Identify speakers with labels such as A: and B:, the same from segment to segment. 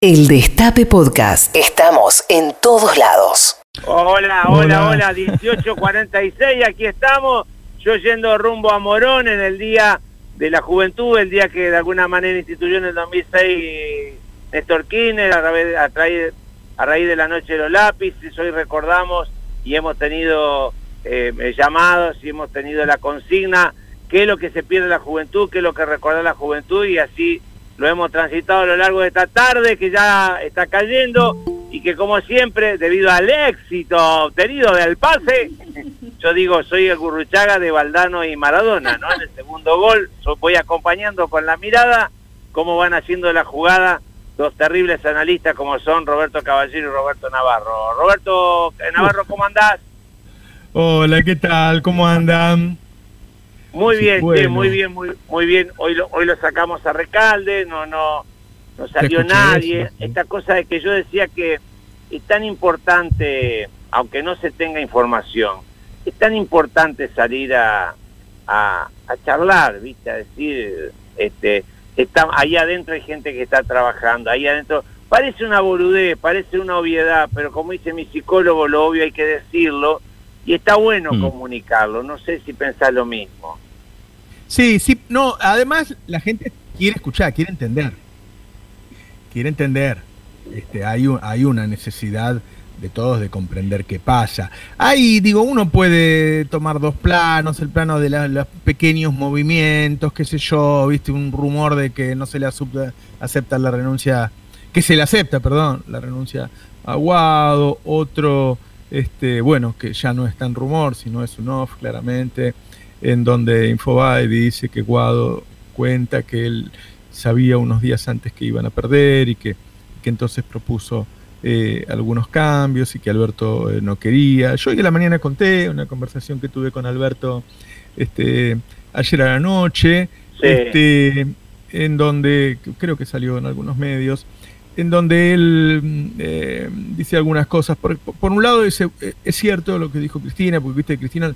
A: El Destape Podcast. Estamos en todos lados.
B: Hola, hola, hola, 1846, aquí estamos. Yo yendo rumbo a Morón en el Día de la Juventud, el día que de alguna manera instituyó en el 2006 Néstor Kirchner a, través, a, a raíz de la Noche de los Lápices. Hoy recordamos y hemos tenido eh, llamados y hemos tenido la consigna, qué es lo que se pierde la juventud, qué es lo que recuerda la juventud y así lo hemos transitado a lo largo de esta tarde que ya está cayendo y que como siempre, debido al éxito obtenido del pase, yo digo, soy el Gurruchaga de Valdano y Maradona, ¿no? En el segundo gol, voy acompañando con la mirada cómo van haciendo la jugada dos terribles analistas como son Roberto Caballero y Roberto Navarro. Roberto Navarro, ¿cómo andás?
C: Hola, ¿qué tal? ¿Cómo andan?
B: Muy bien, muy bien, muy, muy bien. Hoy lo, hoy lo sacamos a Recalde, no, no, no salió nadie. Esta cosa de que yo decía que es tan importante, aunque no se tenga información, es tan importante salir a, a, charlar, ¿viste? A decir, este, está, ahí adentro hay gente que está trabajando, ahí adentro. Parece una boludez, parece una obviedad, pero como dice mi psicólogo, lo obvio hay que decirlo y está bueno mm. comunicarlo. No sé si pensás lo mismo.
C: Sí, sí, no, además la gente quiere escuchar, quiere entender. Quiere entender. Este, hay, hay una necesidad de todos de comprender qué pasa. Ahí, digo, uno puede tomar dos planos, el plano de los pequeños movimientos, qué sé yo, viste, un rumor de que no se le acepta, la renuncia, que se le acepta, perdón, la renuncia a Guado, otro, este, bueno, que ya no es tan rumor, sino es un off, claramente en donde Infobae dice que Guado cuenta que él sabía unos días antes que iban a perder y que, entonces propuso eh, algunos cambios y que Alberto eh, no quería. Yo hoy en la mañana conté una conversación que tuve con Alberto este, ayer a la noche, este, en donde creo que salió en algunos medios, en donde él mm, eh, dice algunas cosas. Por, por, un lado dice, es cierto lo que dijo Cristina, porque viste Cristina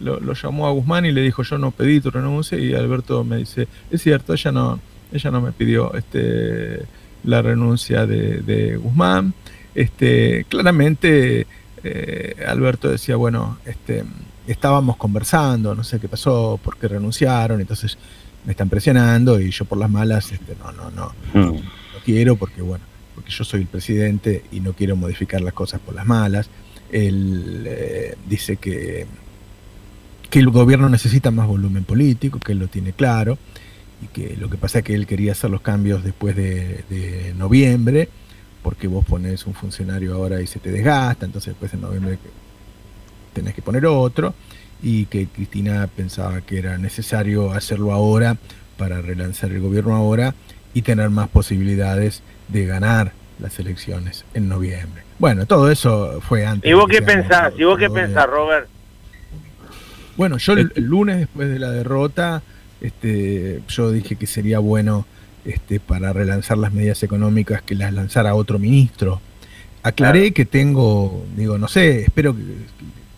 C: lo, llamó a Guzmán y le dijo yo no pedí tu renuncia y Alberto me dice, es cierto, ella no, ella no me pidió este, la renuncia de, Guzmán. Este, claramente eh, Alberto decía, bueno, este, estábamos conversando, no sé qué pasó, por qué renunciaron, entonces me están presionando y yo por las malas, este, no, no, no, no, hmm. quiero porque, bueno, porque yo soy el presidente y no quiero modificar las cosas por las malas. Él eh, dice que que el gobierno necesita más volumen político, que él lo tiene claro, y que lo que pasa es que él quería hacer los cambios después de, noviembre, porque vos pones un funcionario ahora y se te desgasta, entonces después de noviembre tenés que poner otro, y que Cristina pensaba que era necesario hacerlo ahora para relanzar el gobierno ahora y tener más posibilidades de ganar las elecciones en noviembre. Bueno, todo eso fue antes.
B: ¿Y vos qué pensás? ¿Y vos qué pensás, Robert?
C: Bueno, yo el, lunes después de la derrota, este, yo dije que sería bueno este, para relanzar las medidas económicas que las lanzara otro ministro. Aclaré que tengo, digo, no sé, espero que,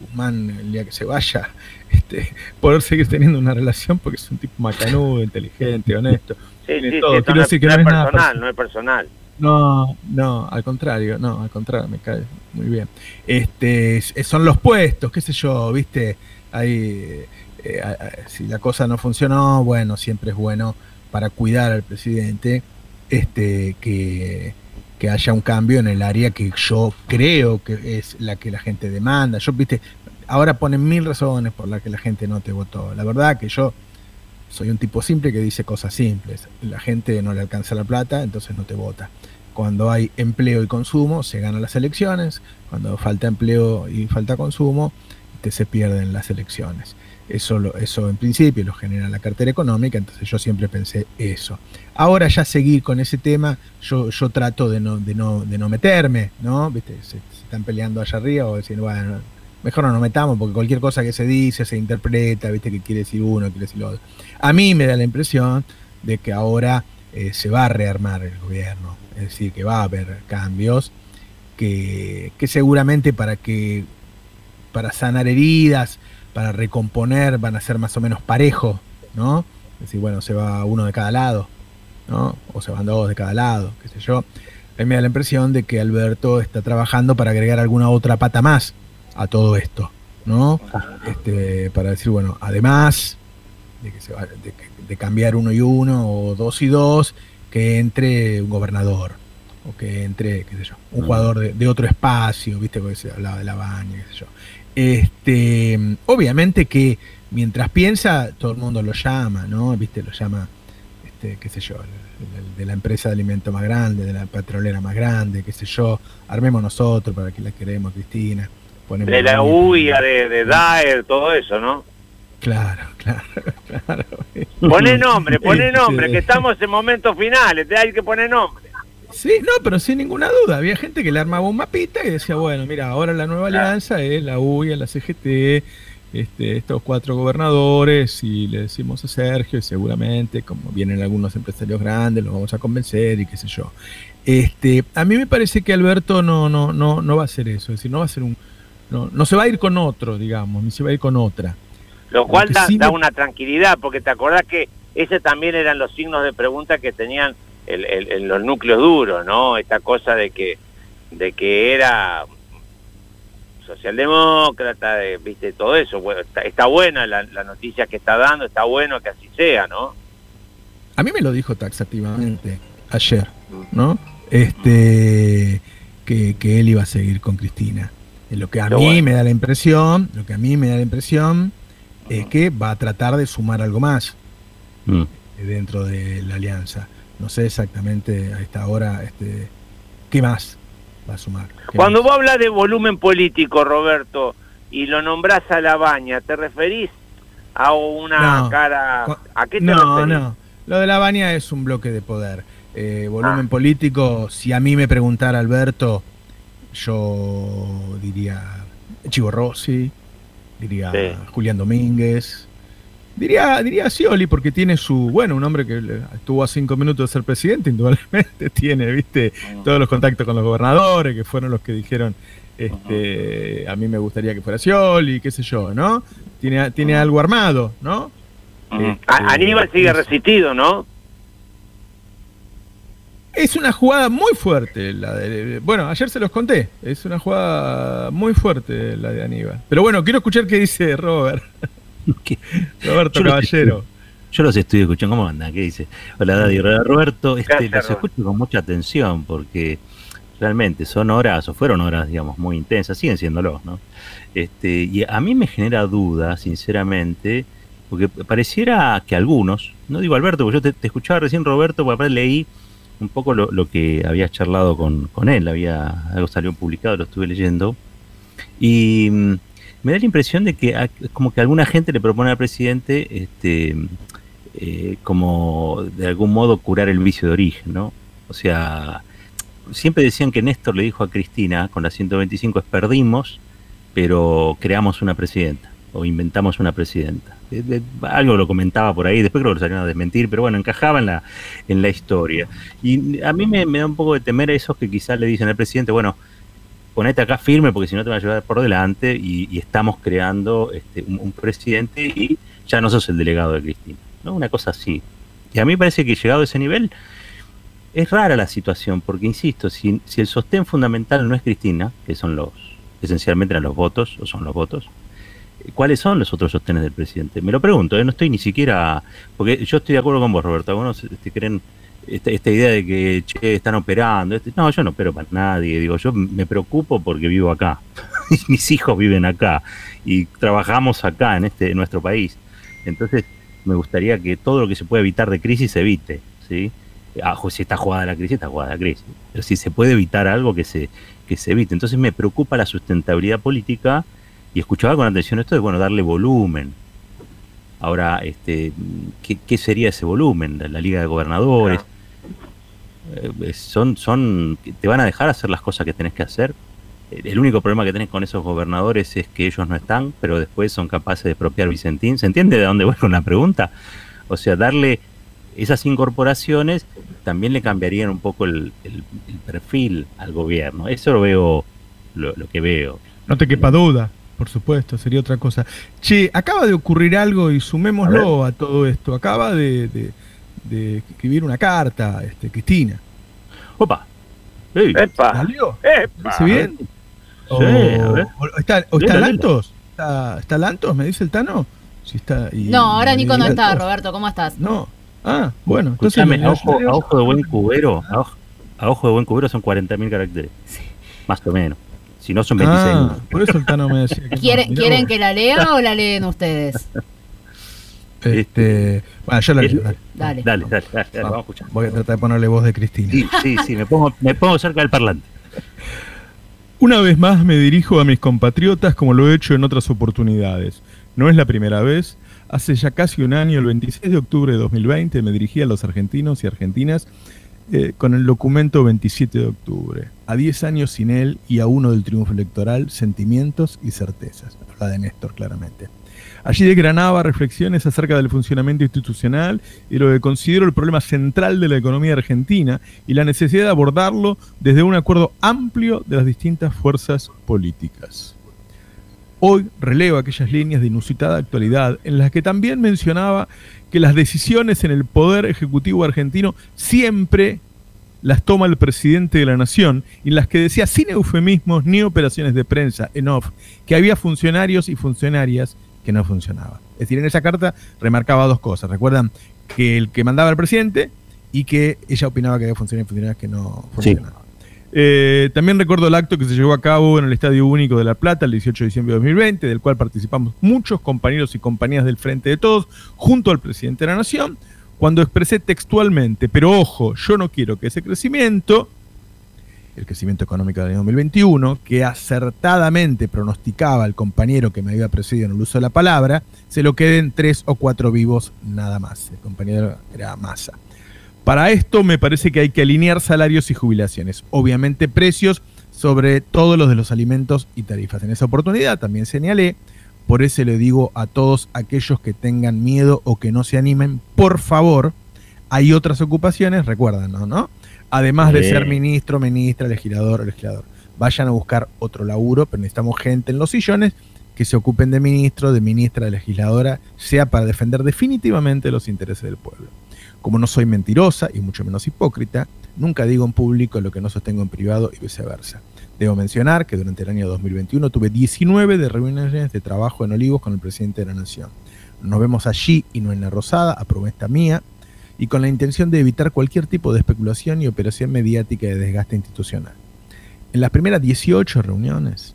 C: Guzmán el día que se vaya, este, poder seguir teniendo una relación porque es un tipo macanudo, inteligente, honesto.
B: Sí, sí, todo. no, es, personal, no es personal.
C: No, no, al contrario, no, al contrario, me cae muy bien. Este, son los puestos, qué sé yo, viste, hay, eh, si la cosa no funcionó, bueno, siempre es bueno para cuidar al presidente este, que, haya un cambio en el área que yo creo que es la que la gente demanda. Yo, viste, ahora ponen mil razones por las que la gente no te votó. La verdad que yo soy un tipo simple que dice cosas simples. La gente no le alcanza la plata, entonces no te vota. Cuando hay empleo y consumo, se ganan las elecciones. Cuando falta empleo y falta consumo, se pierden las elecciones. Eso, eso en principio lo genera la cartera económica, entonces yo siempre pensé eso. Ahora ya seguir con ese tema, yo, yo trato de no, de, no, de no meterme, ¿no? ¿Viste? Se, están peleando allá arriba o decir, bueno, mejor no nos metamos porque cualquier cosa que se dice, se interpreta, ¿viste? Que quiere decir uno, quiere decir lo otro. A mí me da la impresión de que ahora eh, se va a rearmar el gobierno, es decir, que va a haber cambios que, que seguramente para que para sanar heridas, para recomponer, van a ser más o menos parejos, ¿no? Es decir, bueno, se va uno de cada lado, ¿no? O se van dos de cada lado, qué sé yo. a mí me da la impresión de que Alberto está trabajando para agregar alguna otra pata más a todo esto, ¿no? Este, para decir, bueno, además de, que se va, de, cambiar uno y uno, o dos y dos, que entre un gobernador, o que entre, qué sé yo, un jugador de, otro espacio, viste, porque se hablaba de la baña, qué sé yo. Este, obviamente que mientras piensa, todo el mundo lo llama, ¿no? Viste, lo llama, este, qué sé yo, de la empresa de alimento más grande, de la petrolera más grande, qué sé yo, armemos nosotros para que la queremos, Cristina.
B: de la UIA, de, de Daer, todo eso, ¿no?
C: Claro, claro, claro.
B: Pone nombre, pone este, nombre, que estamos en momentos finales, hay que poner nombre.
C: Sí, no, pero sin ninguna duda. Había gente que le armaba un mapita y decía, bueno, mira, ahora la nueva alianza es la UIA, la CGT, este, estos cuatro gobernadores y le decimos a Sergio y seguramente como vienen algunos empresarios grandes los vamos a convencer y qué sé yo. Este, a mí me parece que Alberto no, no, no, no va a hacer eso, es decir, no va a ser un, no, no se va a ir con otro, digamos, ni se va a ir con otra.
B: Lo cual da, una tranquilidad, porque te acordás que ese también eran los signos de pregunta que tenían el, los núcleos duros, ¿no? Esta cosa de que, de que era socialdemócrata, viste, todo eso. está, buena la, noticia que está dando, está bueno que así sea, ¿no?
C: A mí me lo dijo taxativamente ayer, ¿no? Este, que, él iba a seguir con Cristina. Lo que a mí me da la impresión, lo que a mí me da la impresión es que va a tratar de sumar algo más mm. dentro de la alianza. No sé exactamente a esta hora este, qué más va a sumar.
B: Cuando vos hablas de volumen político, Roberto, y lo nombrás a la baña, ¿te referís a una cara... ¿A qué te no, No,
C: Lo de la baña es un bloque de poder. Eh, volumen ah. político, si a mí me preguntara Alberto, yo diría Chivo Rossi, diría Julián Domínguez, Diría, diría Scioli, porque tiene su, bueno, un hombre que estuvo a cinco minutos de ser presidente, indudablemente tiene, viste, todos los contactos con los gobernadores, que fueron los que dijeron, este, a mí me gustaría que fuera Scioli, qué sé yo, ¿no? Tiene, tiene algo armado, ¿no?
B: Este, Aníbal sigue resistido, ¿no?
C: Es una jugada muy fuerte la de. Bueno, ayer se los conté. Es una jugada muy fuerte la de Aníbal. Pero bueno, quiero escuchar qué dice Robert. Roberto yo Caballero.
D: Los yo los estoy escuchando. ¿Cómo andan? ¿Qué dice? Hola, Daddy. Roberto, este, los escucho con mucha atención porque realmente son horas, o fueron horas, digamos, muy intensas, siguen siéndolo, ¿no? Este, y a mí me genera duda, sinceramente, porque pareciera que algunos, no digo Alberto, porque yo te, escuchaba recién Roberto, porque aparte leí un poco lo, lo que habías charlado con, con, él, había algo salió publicado, lo estuve leyendo, y mm, me da la impresión de que como que alguna gente le propone al presidente este eh, como de algún modo curar el vicio de origen, ¿no? O sea, siempre decían que Néstor le dijo a Cristina con la 125 es perdimos, pero creamos una presidenta o inventamos una presidenta. algo lo comentaba por ahí, después creo que lo salieron a desmentir, pero bueno, encajaba en la, historia. Y a mí me, me da un poco de temer a esos que quizás le dicen al presidente, bueno, ponete acá firme porque si no te va a llevar por delante y, estamos creando este, un, presidente y ya no sos el delegado de Cristina. ¿no? Una cosa así. Y a mí parece que llegado a ese nivel es rara la situación porque, insisto, si, el sostén fundamental no es Cristina, que son los, esencialmente eran los votos, o son los votos, ¿cuáles son los otros sostenes del presidente? Me lo pregunto, ¿eh? no estoy ni siquiera, porque yo estoy de acuerdo con vos, Roberto, algunos te creen esta, idea de que che, están operando. Este, no, yo no opero para nadie. Digo, yo me preocupo porque vivo acá. Mis hijos viven acá y trabajamos acá en este nuestro país. Entonces, me gustaría que todo lo que se puede evitar de crisis se evite. ¿sí? Ah, si está jugada la crisis, está jugada la crisis. Pero si se puede evitar algo que se, que se evite. Entonces, me preocupa la sustentabilidad política y escuchaba con atención esto de bueno darle volumen ahora este qué, sería ese volumen la, liga de gobernadores son, son, te van a dejar hacer las cosas que tenés que hacer. El único problema que tenés con esos gobernadores es que ellos no están, pero después son capaces de expropiar Vicentín. ¿Se entiende de dónde voy con la pregunta? O sea, darle esas incorporaciones también le cambiarían un poco el, perfil al gobierno. Eso lo veo, lo, que veo.
C: No te quepa duda, por supuesto, sería otra cosa. Che, acaba de ocurrir algo y sumémoslo a, todo esto. Acaba de de escribir una carta, este, Cristina.
D: Opa.
B: ¡Epa!
C: ¿Salió?
B: ¡Epa!
C: bien?
D: Sí,
C: O,
D: a ver.
C: o está, o está Lantos? ¿Está, ¿Está Lantos? ¿Me dice el Tano? Si está, y-
E: No, ahora
C: y-
E: Nico no está,
C: Lantos.
E: Roberto, ¿cómo estás?
C: No. Ah, bueno. Entonces,
D: a ojo, a ojo de buen cubero, a ojo, a ojo de buen cubero son 40.000 caracteres. Más o menos. Si no son 26.
C: Ah, por eso el Tano me decía que no.
E: ¿Quieren,
C: Mirá
E: ¿quieren que la lea o la leen ustedes?
C: Este, bueno, yo la leo, dale.
E: Dale.
D: Dale, dale, dale, dale, vamos a escuchar.
C: Voy a tratar de ponerle voz de Cristina.
D: Sí, sí, sí, me pongo, me pongo cerca del parlante.
C: Una vez más me dirijo a mis compatriotas como lo he hecho en otras oportunidades. No es la primera vez. Hace ya casi un año, el 26 de octubre de 2020, me dirigí a los argentinos y argentinas eh, con el documento 27 de octubre. A 10 años sin él y a uno del triunfo electoral, sentimientos y certezas. Habla de Néstor, claramente. Allí desgranaba reflexiones acerca del funcionamiento institucional y lo que considero el problema central de la economía argentina y la necesidad de abordarlo desde un acuerdo amplio de las distintas fuerzas políticas. Hoy relevo aquellas líneas de inusitada actualidad en las que también mencionaba que las decisiones en el poder ejecutivo argentino siempre las toma el presidente de la nación y las que decía sin eufemismos ni operaciones de prensa en off que había funcionarios y funcionarias que no funcionaban. Es decir, en esa carta remarcaba dos cosas. Recuerdan que el que mandaba el presidente y que ella opinaba que había funcionarios y funcionarias que no funcionaban. Eh, también recuerdo el acto que se llevó a cabo en el Estadio Único de La Plata el 18 de diciembre de 2020, del cual participamos muchos compañeros y compañeras del Frente de Todos, junto al presidente de la Nación, cuando expresé textualmente, pero ojo, yo no quiero que ese crecimiento, el crecimiento económico del año 2021, que acertadamente pronosticaba el compañero que me había precedido en el uso de la palabra, se lo queden tres o cuatro vivos nada más. El compañero era Massa. Para esto me parece que hay que alinear salarios y jubilaciones. Obviamente precios sobre todos los de los alimentos y tarifas. En esa oportunidad también señalé, por eso le digo a todos aquellos que tengan miedo o que no se animen, por favor, hay otras ocupaciones, recuerdan, ¿no? Además de ser ministro, ministra, legislador legislador. Vayan a buscar otro laburo, pero necesitamos gente en los sillones que se ocupen de ministro, de ministra, de legisladora, sea para defender definitivamente los intereses del pueblo. Como no soy mentirosa y mucho menos hipócrita, nunca digo en público lo que no sostengo en privado y viceversa. Debo mencionar que durante el año 2021 tuve 19 de reuniones de trabajo en Olivos con el presidente de la Nación. Nos vemos allí y no en la Rosada, a propuesta mía, y con la intención de evitar cualquier tipo de especulación y operación mediática de desgaste institucional. En las primeras 18 reuniones,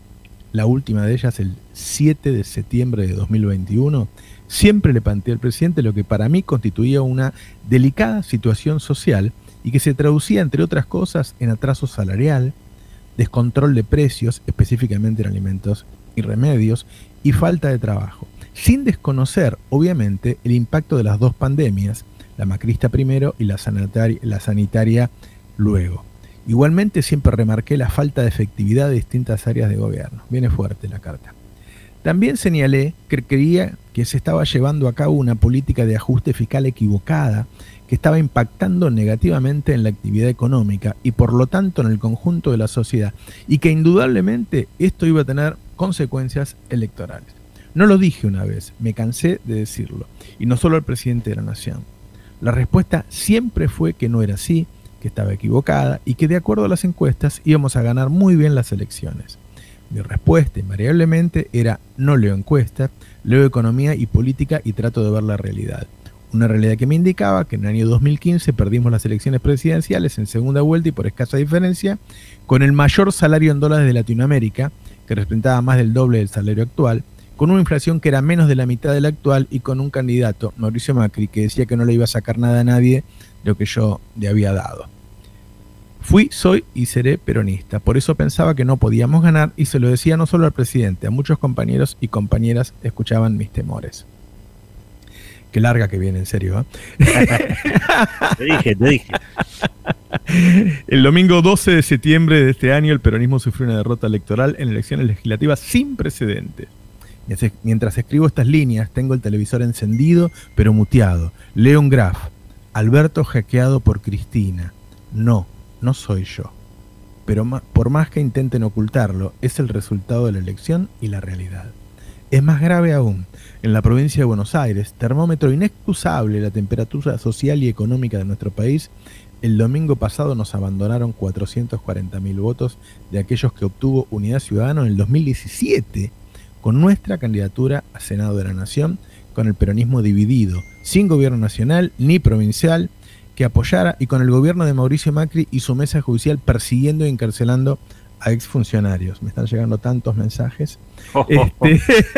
C: la última de ellas el 7 de septiembre de 2021, siempre le planteé al presidente lo que para mí constituía una delicada situación social y que se traducía, entre otras cosas, en atraso salarial, descontrol de precios, específicamente en alimentos y remedios, y falta de trabajo, sin desconocer, obviamente, el impacto de las dos pandemias, la macrista primero y la sanitaria, luego. Igualmente siempre remarqué la falta de efectividad de distintas áreas de gobierno. Viene fuerte la carta. También señalé que creía que se estaba llevando a cabo una política de ajuste fiscal equivocada que estaba impactando negativamente en la actividad económica y por lo tanto en el conjunto de la sociedad y que indudablemente esto iba a tener consecuencias electorales. No lo dije una vez, me cansé de decirlo, y no solo al presidente de la nación. La respuesta siempre fue que no era así, que estaba equivocada y que de acuerdo a las encuestas íbamos a ganar muy bien las elecciones. Mi respuesta invariablemente era no leo encuestas, leo economía y política y trato de ver la realidad. Una realidad que me indicaba que en el año 2015 perdimos las elecciones presidenciales en segunda vuelta y por escasa diferencia, con el mayor salario en dólares de Latinoamérica, que representaba más del doble del salario actual, con una inflación que era menos de la mitad de la actual y con un candidato, Mauricio Macri, que decía que no le iba a sacar nada a nadie de lo que yo le había dado. Fui, soy y seré peronista. Por eso pensaba que no podíamos ganar y se lo decía no solo al presidente, a muchos compañeros y compañeras escuchaban mis temores. Qué larga que viene, en serio. ¿eh?
D: Te dije, te dije.
C: El domingo 12 de septiembre de este año, el peronismo sufrió una derrota electoral en elecciones legislativas sin precedentes. Mientras- escribo estas líneas, tengo el televisor encendido, pero muteado. Leo un graf. Alberto hackeado por Cristina. No, no soy yo. Pero por más que intenten ocultarlo, es el resultado de la elección y la realidad. Es más grave aún. En la provincia de Buenos Aires, termómetro inexcusable la temperatura social y económica de nuestro país, El domingo pasado nos abandonaron 440.000 votos de aquellos que obtuvo Unidad Ciudadana en el 2017 con nuestra candidatura a Senado de la Nación, con el peronismo dividido, sin gobierno nacional ni provincial que apoyara y con el gobierno de Mauricio Macri y su mesa judicial persiguiendo y encarcelando a exfuncionarios. Me están llegando tantos mensajes. Este,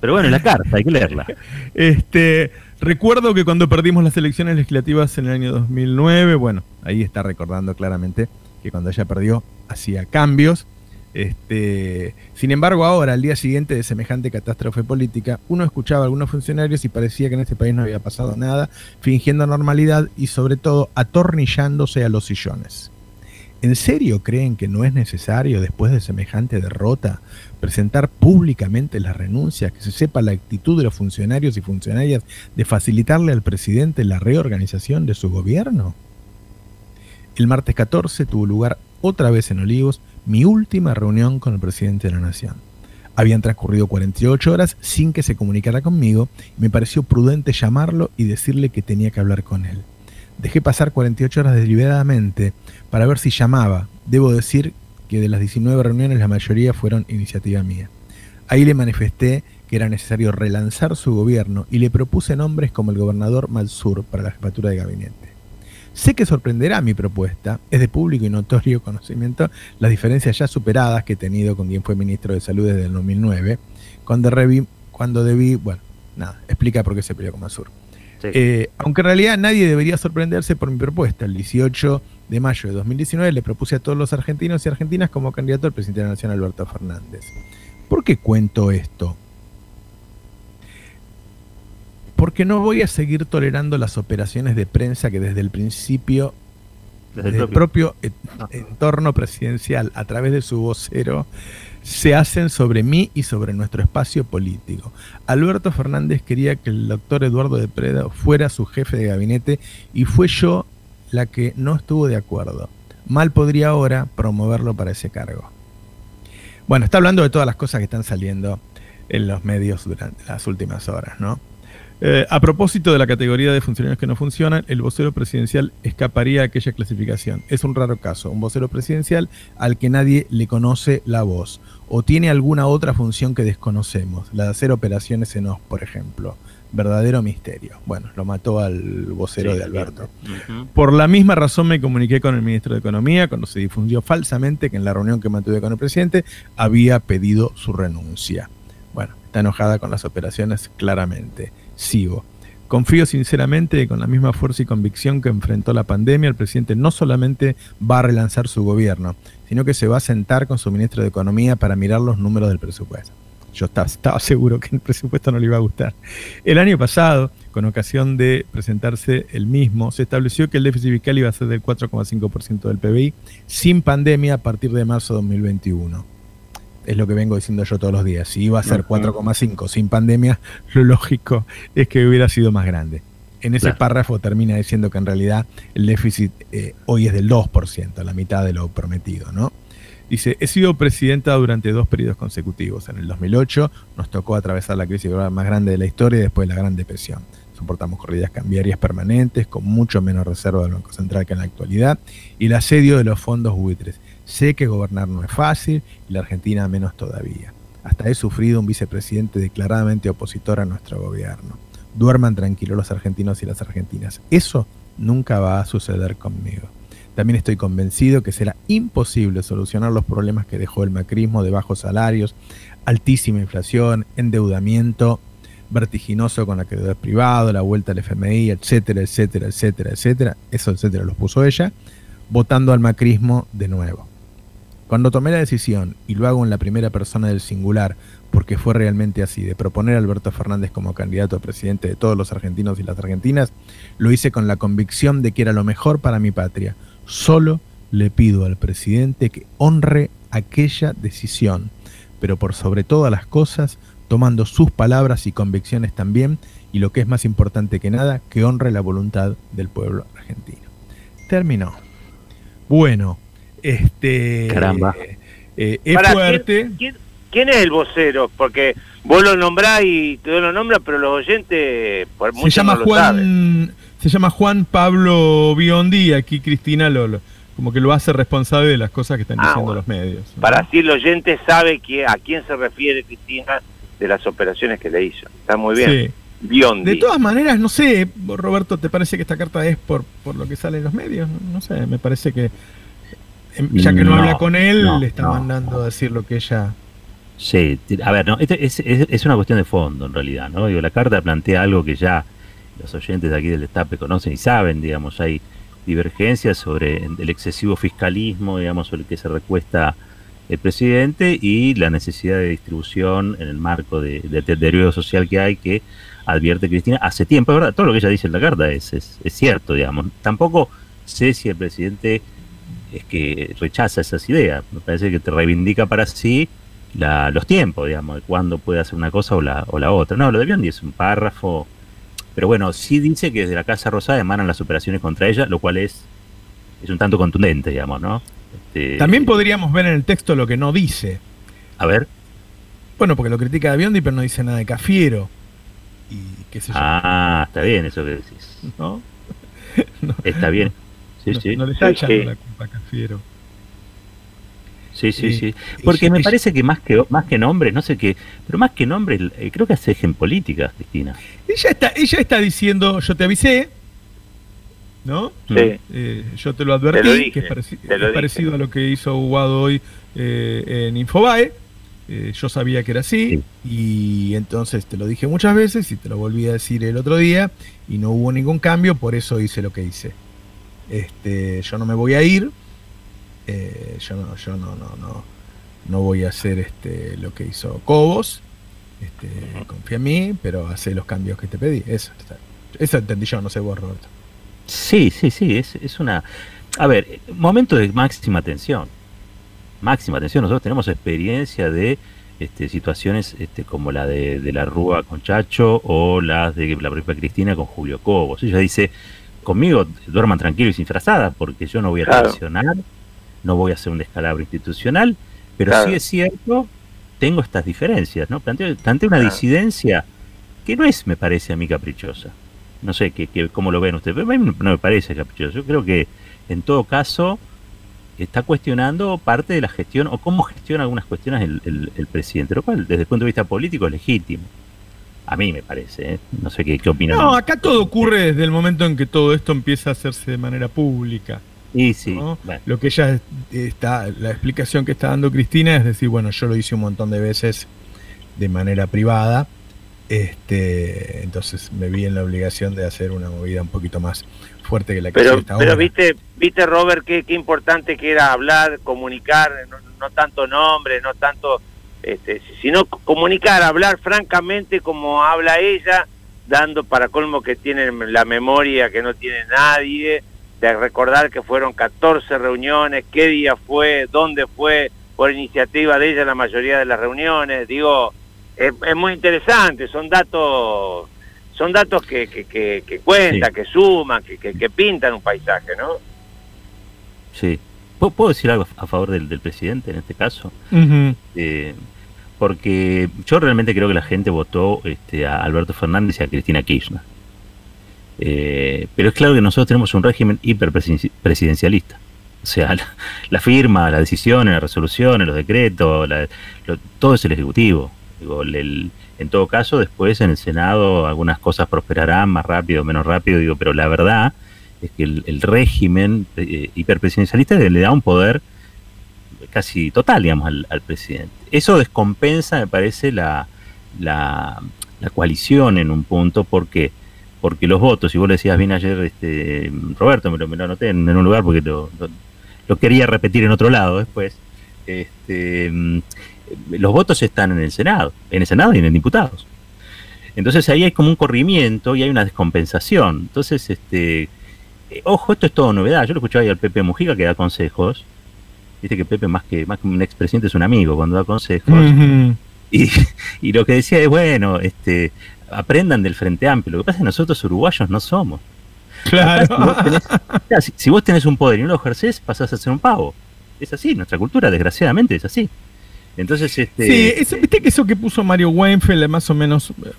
D: Pero bueno, la carta, hay que leerla.
C: Este, recuerdo que cuando perdimos las elecciones legislativas en el año 2009, bueno, ahí está recordando claramente que cuando ella perdió hacía cambios este, sin embargo, ahora, al día siguiente de semejante catástrofe política, uno escuchaba a algunos funcionarios y parecía que en este país no había pasado nada, fingiendo normalidad y sobre todo atornillándose a los sillones. ¿En serio creen que no es necesario, después de semejante derrota, presentar públicamente la renuncia, que se sepa la actitud de los funcionarios y funcionarias de facilitarle al presidente la reorganización de su gobierno? El martes 14 tuvo lugar otra vez en Olivos mi última reunión con el presidente de la Nación. Habían transcurrido 48 horas sin que se comunicara conmigo y me pareció prudente llamarlo y decirle que tenía que hablar con él. Dejé pasar 48 horas deliberadamente para ver si llamaba. Debo decir que de las 19 reuniones la mayoría fueron iniciativa mía. Ahí le manifesté que era necesario relanzar su gobierno y le propuse nombres como el gobernador Malsur para la jefatura de gabinete. Sé que sorprenderá mi propuesta, es de público y notorio conocimiento las diferencias ya superadas que he tenido con quien fue ministro de Salud desde el 2009, cuando, reví, cuando debí, bueno, nada, explica por qué se peleó con Masur. Eh, aunque en realidad nadie debería sorprenderse por mi propuesta. El 18 de mayo de 2019 le propuse a todos los argentinos y argentinas como candidato al presidente de la Nación, Alberto Fernández. ¿Por qué cuento esto? Porque no voy a seguir tolerando las operaciones de prensa que desde el principio, desde, el propio, ah. entorno presidencial, a través de su vocero, se hacen sobre mí y sobre nuestro espacio político. Alberto Fernández quería que el doctor Eduardo de Preda fuera su jefe de gabinete y fue yo la que no estuvo de acuerdo. Mal podría ahora promoverlo para ese cargo. Bueno, está hablando de todas las cosas que están saliendo en los medios durante las últimas horas, ¿no? Eh, a propósito de la categoría de funcionarios que no funcionan, el vocero presidencial escaparía a aquella clasificación. Es un raro caso, un vocero presidencial al que nadie le conoce la voz o tiene alguna otra función que desconocemos, la de hacer operaciones en OS, por ejemplo. Verdadero misterio. Bueno, lo mató al vocero de Alberto. Por la misma razón me comuniqué con el ministro de Economía cuando se difundió falsamente que en la reunión que mantuve con el presidente había pedido su renuncia. Bueno, está enojada con las operaciones claramente Confío sinceramente que con la misma fuerza y convicción que enfrentó la pandemia, el presidente no solamente va a relanzar su gobierno, sino que se va a sentar con su ministro de Economía para mirar los números del presupuesto. Yo estaba, seguro que el presupuesto no le iba a gustar. El año pasado, con ocasión de presentarse el mismo, se estableció que el déficit fiscal iba a ser del 4,5% del PBI sin pandemia a partir de marzo de 2021 es lo que vengo diciendo yo todos los días. Si iba a ser 4,5 sin pandemia, lo lógico es que hubiera sido más grande. En ese párrafo termina diciendo que en realidad el déficit eh, hoy es del 2%, la mitad de lo prometido, ¿no? Dice, he sido presidenta durante dos periodos consecutivos. En el 2008 nos tocó atravesar la crisis más grande de la historia y después la Gran Depresión. Soportamos corridas cambiarias permanentes con mucho menos reserva del Banco Central que en la actualidad y el asedio de los fondos buitres Sé que gobernar no es fácil y la Argentina menos todavía. Hasta he sufrido un vicepresidente declaradamente opositor a nuestro gobierno. Duerman tranquilos los argentinos y las argentinas. Eso nunca va a suceder conmigo. También estoy convencido que será imposible solucionar los problemas que dejó el macrismo de bajos salarios, altísima inflación, endeudamiento vertiginoso con la que es privado, la vuelta al FMI, etcétera, etcétera, etcétera, etcétera. Eso, etcétera, los puso ella, votando al macrismo de nuevo. Cuando tomé la decisión, y lo hago en la primera persona del singular, porque fue realmente así, de proponer a Alberto Fernández como candidato a presidente de todos los argentinos y las argentinas, lo hice con la convicción de que era lo mejor para mi patria. Solo le pido al presidente que honre aquella decisión, pero por sobre todas las cosas, tomando sus palabras y convicciones también, y lo que es más importante que nada, que honre la voluntad del pueblo argentino. Terminó. Bueno, este.
D: Caramba.
C: Eh, es fuerte.
B: ¿quién es el vocero? Porque vos lo nombrás y te lo nombras, pero los oyentes por
C: se llama Juan se llama Juan Pablo Biondi, aquí Cristina lo, como que lo hace responsable de las cosas que están ah, diciendo los medios.
B: Para así el oyente sabe que, a quién se refiere Cristina de las operaciones que le hizo. Está muy bien. Sí.
C: De todas maneras, no sé, Roberto, ¿te parece que esta carta es por, por lo que sale en los medios? No sé, me parece que ya que no, habla con él, le está mandando a decir lo que ella...
D: Sí, a ver, no, es, es, una cuestión de fondo en realidad, ¿no? Digo, la carta plantea algo que ya los oyentes de aquí del Destape conocen y saben, digamos, hay divergencias sobre el excesivo fiscalismo, digamos, sobre el que se recuesta el presidente y la necesidad de distribución en el marco de, deterioro social que hay que advierte Cristina hace tiempo, ¿verdad? Todo lo que ella dice en la carta es, es, cierto, digamos. Tampoco sé si el presidente es que rechaza esas ideas. Me parece que te reivindica para sí la, los tiempos, digamos, de cuándo puede hacer una cosa o la, o la otra. No, lo de Biondi es un párrafo, pero bueno, sí dice que desde la Casa Rosada emanan las operaciones contra ella, lo cual es, es un tanto contundente, digamos, ¿no?
C: Este, También podríamos ver en el texto lo que no dice.
D: A ver.
C: Bueno, porque lo critica a Biondi, pero no dice nada de Cafiero.
D: Ah, está bien eso que decís. ¿No? Está bien. Sí, sí.
C: No le está echando la culpa a Cafiero.
D: Sí, sí, sí. Porque me parece que más que más que nombres, no sé qué, pero más que nombres, eh, creo que hace en política, Cristina.
C: Ella está, ella está diciendo, yo te avisé, ¿no? Sí. Eh, yo te lo advertí, que es, parecido a lo que hizo Guado hoy eh, en Infobae. Eh, yo sabía que era así y entonces te lo dije muchas veces y te lo volví a decir el otro día y no hubo ningún cambio, por eso hice lo que hice. Este, yo no me voy a ir, eh, yo no, yo no, no, no, no voy a hacer este, lo que hizo Cobos, este, confía en mí, pero hace los cambios que te pedí. Eso, eso entendí yo, no sé vos, Roberto.
D: Sí, sí, sí, es, es una... A ver, momento de máxima tensión máxima atención. Nosotros tenemos experiencia de este, situaciones este, como la de, la Rúa con Chacho o las de la propia Cristina con Julio Cobos. Ella dice, conmigo duerman tranquilos y sin frazada porque yo no voy a reaccionar, no voy a hacer un descalabro institucional, pero sí es cierto, tengo estas diferencias, ¿no? Planteo, una disidencia que no es, me parece a mí, caprichosa. No sé que, cómo lo ven ustedes, pero a mí no me parece caprichoso. Yo creo que, en todo caso, está cuestionando parte de la gestión o cómo gestiona algunas cuestiones el, presidente, lo cual desde el punto de vista político es legítimo. A mí me parece, ¿eh? no sé qué, qué opinan.
C: No, acá todo ocurre desde el momento en que todo esto empieza a hacerse de manera pública.
D: Y sí,
C: lo que ella está, la explicación que está dando Cristina es decir, bueno, yo lo hice un montón de veces de manera privada, este, entonces me vi en la obligación de hacer una movida un poquito más fuerte que la que
B: pero, está Pero viste, viste Robert, qué, qué importante que era hablar, comunicar, no, tanto nombre, no tanto, este, sino comunicar, hablar francamente como habla ella, dando para colmo que tiene la memoria que no tiene nadie, de recordar que fueron 14 reuniones, qué día fue, dónde fue, por iniciativa de ella la mayoría de las reuniones, digo es, muy interesante, son datos son datos que, que, que, cuentan, que suman, que, que, pintan un paisaje, ¿no?
D: Sí. ¿Puedo decir algo a favor del, del presidente en este caso? Eh, porque yo realmente creo que la gente votó este, a Alberto Fernández y a Cristina Kirchner. Eh, pero es claro que nosotros tenemos un régimen hiperpresidencialista. O sea, la, firma, las decisiones, las resoluciones, los decretos, todo es el Ejecutivo en todo caso, después en el Senado algunas cosas prosperarán más rápido menos rápido, digo, pero la verdad es que el, régimen eh, hiperpresidencialista le da un poder casi total, digamos, al, presidente. Eso descompensa, me parece, la, la, coalición en un punto, porque porque los votos, y vos le decías bien ayer, este, Roberto, me lo, me lo anoté en, un lugar porque lo, lo, quería repetir en otro lado después, este, los votos están en el Senado, en el Senado y en el diputados. Entonces ahí hay como un corrimiento y hay una descompensación. Entonces, este, eh, ojo, esto es todo novedad. Yo lo escuchaba ahí al Pepe Mujica que da consejos. Viste que Pepe más que, más que un expresidente es un amigo cuando da consejos. y, y, lo que decía es, bueno, este, aprendan del Frente Amplio. Lo que pasa es que nosotros uruguayos no somos.
C: Claro.
D: si, vos tenés, un poder y no lo ejercés, pasás a ser un pavo. Es así, nuestra cultura desgraciadamente es así. Entonces, este.
C: Sí, eso, viste que eso que puso Mario Weinfeld, más o menos. eh,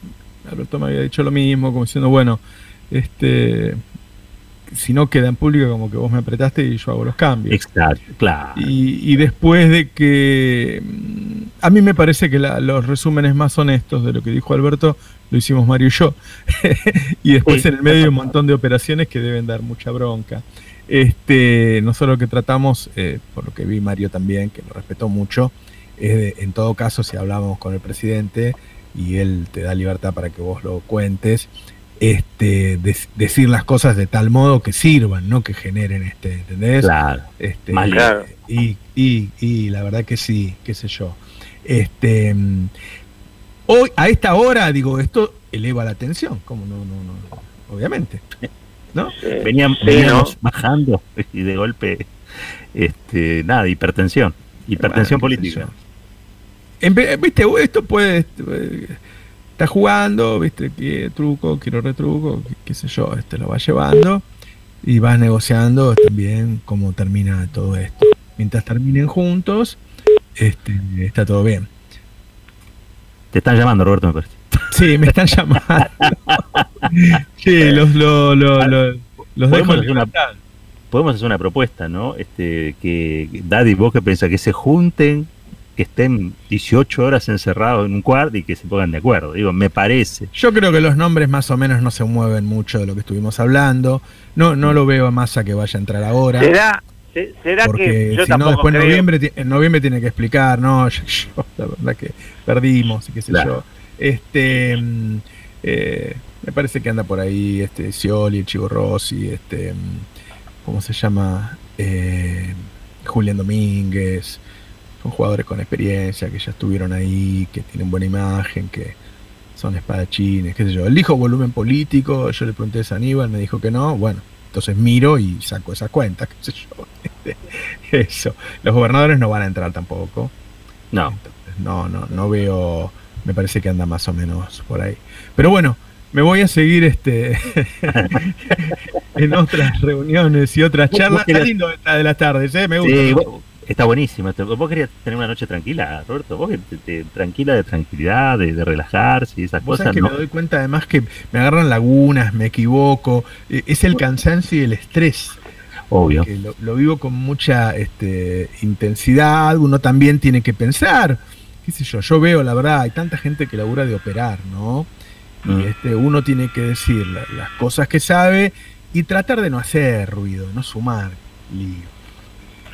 C: Alberto me había dicho lo mismo, como diciendo, bueno, este. Si no queda en público, como que vos me apretaste y yo hago los cambios.
D: Exacto, claro.
C: Y, y después de que. mm, A mí me parece que la- los resúmenes más honestos de lo que dijo Alberto lo hicimos Mario y yo. y después en el medio hay un montón de operaciones que deben dar mucha bronca. Este, nosotros lo que tratamos, eh, por lo que vi Mario también, que lo respetó mucho, es de, en todo caso, si hablamos con el presidente y él te da libertad para que vos lo cuentes, este, decir las cosas de tal modo que sirvan, no que generen este, ¿entendés?
D: Claro.
C: Este,
D: Más
B: Claro.
C: y, y, y la verdad que sí, qué sé yo. Este, mm, hoy, a esta hora, digo, esto eleva la tensión, como no, no, no, obviamente. ¿No?
B: Sí,
D: Venían-
B: sí,
D: veníamos
B: ¿no?
D: bajando y de golpe, este, nada, hipertensión. Hipertensión
C: Bueno,
D: política.
C: En Viste, esto puede. Está jugando, viste, que truco, quiero retruco, qué, qué sé yo, este lo va llevando y vas negociando también cómo termina todo esto. Mientras terminen juntos, este, está todo bien.
D: Te están llamando, Roberto, me parece.
C: Sí, me están llamando. Sí, los, los, los, los, los dejo
D: Podemos
C: en
D: hacer una-
C: libertad.
D: Podemos hacer una propuesta, ¿no? Este, que Daddy, vos que pensás que se junten, que estén 18 horas encerrados en un cuarto y que se pongan de acuerdo. Digo, me parece.
C: Yo creo que los nombres más o menos no se mueven mucho de lo que estuvimos hablando. No, no lo veo a Massa que vaya a entrar ahora.
B: ¿Será, se- será que
C: Porque
B: yo
C: si no, después en noviembre, en noviembre tiene que explicar, no, yo, yo, la verdad que perdimos y qué sé
D: Claro.
C: yo. Este, mm, eh, me parece que anda por ahí este Scioli, el Chivo Rossi, este, mm, ¿cómo se llama? Eh, Julián Domínguez. Son jugadores con experiencia, que ya estuvieron ahí, que tienen buena imagen, que son espadachines, qué sé yo. Él dijo volumen político, yo le pregunté a Aníbal, me dijo que no, bueno, entonces miro y saco esas cuentas, qué sé yo. Eso. Los gobernadores no van a entrar tampoco.
D: No.
C: Entonces, no, no, no veo, me parece que anda más o menos por ahí. Pero bueno, me voy a seguir este en otras reuniones y otras charlas. Está lindo esta de las tardes, ¿eh? me gusta.
D: Sí, vos- está buenísimo. esto. Vos querías tener una noche tranquila, Roberto. Vos que te- te- tranquila de tranquilidad, de, de relajarse y esas
C: Vos
D: cosas.
C: sabés que
D: ¿no?
C: me doy cuenta además que me agarran lagunas, me equivoco, eh, es el cansancio y el estrés.
D: Obvio.
C: lo, lo vivo con mucha este, intensidad, uno también tiene que pensar, qué sé yo, yo veo, la verdad, hay tanta gente que labura de operar, ¿no? Y
D: Mm.
C: este, uno tiene que decir la- las cosas que sabe y tratar de no hacer ruido, no sumar lío.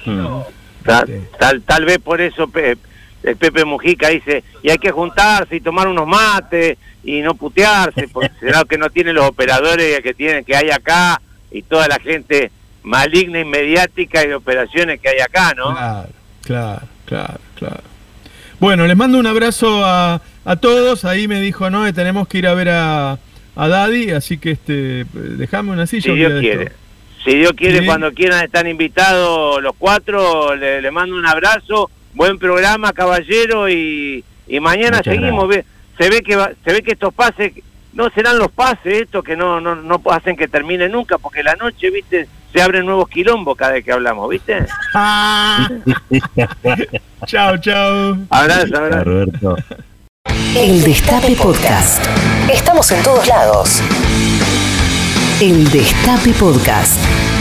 D: Mm.
B: Tal,
C: Sí.
B: tal, tal vez por eso Pe- el Pepe Mujica dice, y hay que juntarse y tomar unos mates y no putearse, porque será que no tienen los operadores que tienen que hay acá y toda la gente maligna y mediática y de operaciones que hay acá, ¿no?
C: Claro, claro, claro, claro. Bueno, les mando un abrazo a, a todos. Ahí me dijo, no, tenemos que ir a ver a, a Daddy, así que este, déjame una silla.
B: Si Dios quiere.
C: esto.
B: Si Dios quiere,
C: Sí.
B: cuando quieran están invitados los cuatro, le, le mando un abrazo, buen programa, caballero, y, y mañana
D: Muchas
B: seguimos. Ve- se ve que va- se ve que estos pases no serán los pases estos que no, no, no hacen que termine nunca, porque la noche, viste, se abren nuevos quilombos cada vez que hablamos, viste.
C: Chao, chao.
B: Abrazo, abrazo.
D: Roberto.
A: El Destape Podcast. Estamos en todos lados. El Destape Podcast.